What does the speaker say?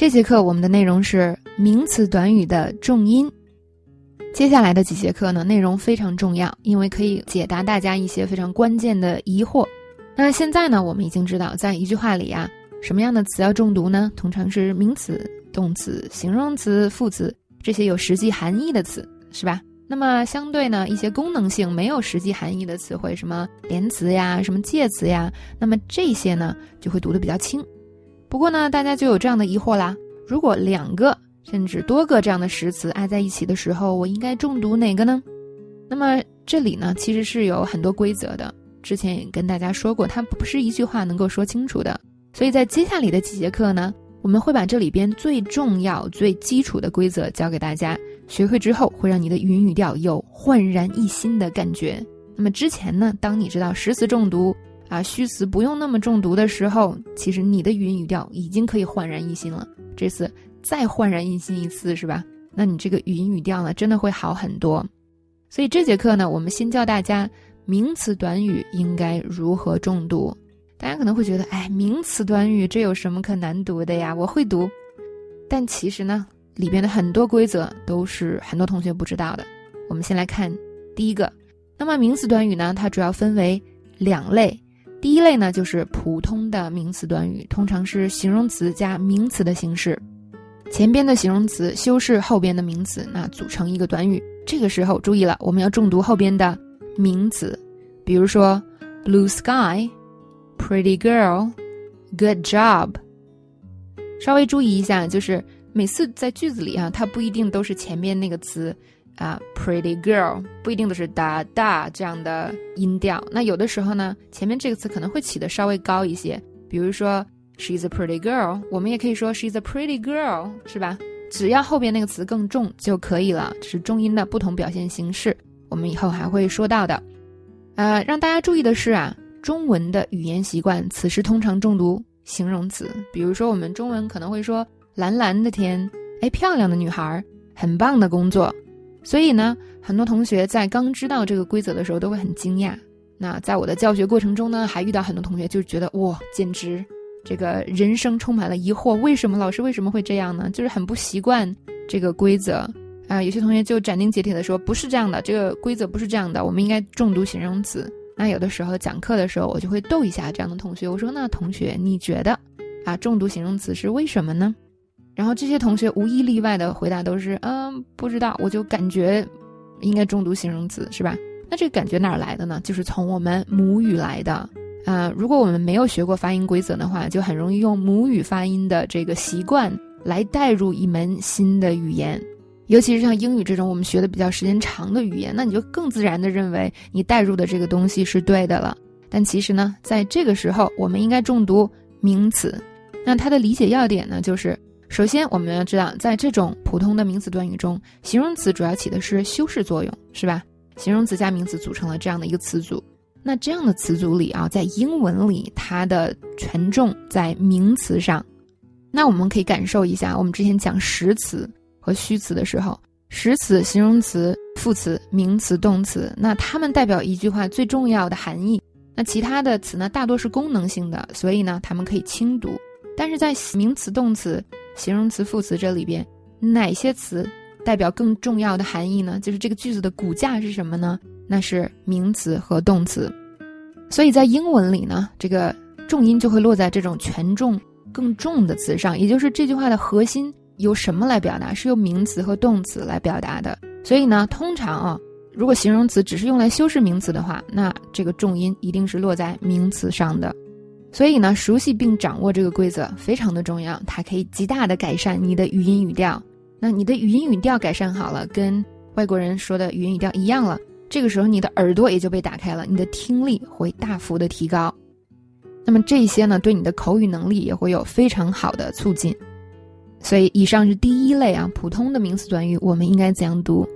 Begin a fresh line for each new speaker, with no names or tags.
这节课我们的内容是名词短语的重音。接下来的几节课呢，内容非常重要，因为可以解答大家一些非常关键的疑惑。那现在呢，我们已经知道，在一句话里啊，什么样的词要重读呢？通常是名词、动词、形容词、副词这些有实际含义的词，是吧？那么相对呢，一些功能性没有实际含义的词汇，什么连词呀、什么介词呀，那么这些呢就会读的比较轻。不过呢，大家就有这样的疑惑啦：如果两个甚至多个这样的实词挨在一起的时候，我应该重读哪个呢？那么这里呢，其实是有很多规则的。之前也跟大家说过，它不是一句话能够说清楚的。所以在接下来的几节课呢，我们会把这里边最重要、最基础的规则教给大家。学会之后，会让你的语音语调有焕然一新的感觉。那么之前呢，当你知道实词重读啊，虚词不用那么重读的时候，其实你的语音语调已经可以焕然一新了。这次再焕然一新一次，是吧？那你这个语音语调呢，真的会好很多。所以这节课呢，我们先教大家名词短语应该如何重读。大家可能会觉得，哎，名词短语这有什么可难读的呀？我会读。但其实呢。里边的很多规则都是很多同学不知道的。我们先来看第一个，那么名词短语呢，它主要分为两类。第一类呢，就是普通的名词短语，通常是形容词加名词的形式，前边的形容词修饰后边的名词，那组成一个短语。这个时候注意了，我们要重读后边的名词，比如说 blue sky、pretty girl、good job。稍微注意一下，就是。每次在句子里啊，它不一定都是前面那个词啊，pretty girl，不一定都是哒哒这样的音调。那有的时候呢，前面这个词可能会起的稍微高一些。比如说，she's a pretty girl，我们也可以说 she's a pretty girl，是吧？只要后边那个词更重就可以了，是重音的不同表现形式。我们以后还会说到的。呃，让大家注意的是啊，中文的语言习惯，此时通常重读形容词。比如说，我们中文可能会说。蓝蓝的天，哎，漂亮的女孩，很棒的工作。所以呢，很多同学在刚知道这个规则的时候都会很惊讶。那在我的教学过程中呢，还遇到很多同学就觉得哇，简直这个人生充满了疑惑，为什么老师为什么会这样呢？就是很不习惯这个规则啊。有些同学就斩钉截铁的说，不是这样的，这个规则不是这样的，我们应该重读形容词。那有的时候讲课的时候，我就会逗一下这样的同学，我说那同学你觉得啊，重读形容词是为什么呢？然后这些同学无一例外的回答都是，嗯，不知道，我就感觉应该重读形容词，是吧？那这个感觉哪来的呢？就是从我们母语来的。啊，如果我们没有学过发音规则的话，就很容易用母语发音的这个习惯来带入一门新的语言，尤其是像英语这种我们学的比较时间长的语言，那你就更自然的认为你带入的这个东西是对的了。但其实呢，在这个时候，我们应该重读名词。那它的理解要点呢，就是。首先，我们要知道，在这种普通的名词短语中，形容词主要起的是修饰作用，是吧？形容词加名词组成了这样的一个词组。那这样的词组里啊，在英文里，它的权重在名词上。那我们可以感受一下，我们之前讲实词和虚词的时候，实词、形容词、副词、名词、动词，那它们代表一句话最重要的含义。那其他的词呢，大多是功能性的，所以呢，它们可以轻读。但是在名词、动词。形容词、副词这里边，哪些词代表更重要的含义呢？就是这个句子的骨架是什么呢？那是名词和动词。所以在英文里呢，这个重音就会落在这种权重更重的词上，也就是这句话的核心由什么来表达？是由名词和动词来表达的。所以呢，通常啊，如果形容词只是用来修饰名词的话，那这个重音一定是落在名词上的。所以呢，熟悉并掌握这个规则非常的重要，它可以极大的改善你的语音语调。那你的语音语调改善好了，跟外国人说的语音语调一样了，这个时候你的耳朵也就被打开了，你的听力会大幅的提高。那么这些呢，对你的口语能力也会有非常好的促进。所以以上是第一类啊，普通的名词短语，我们应该怎样读？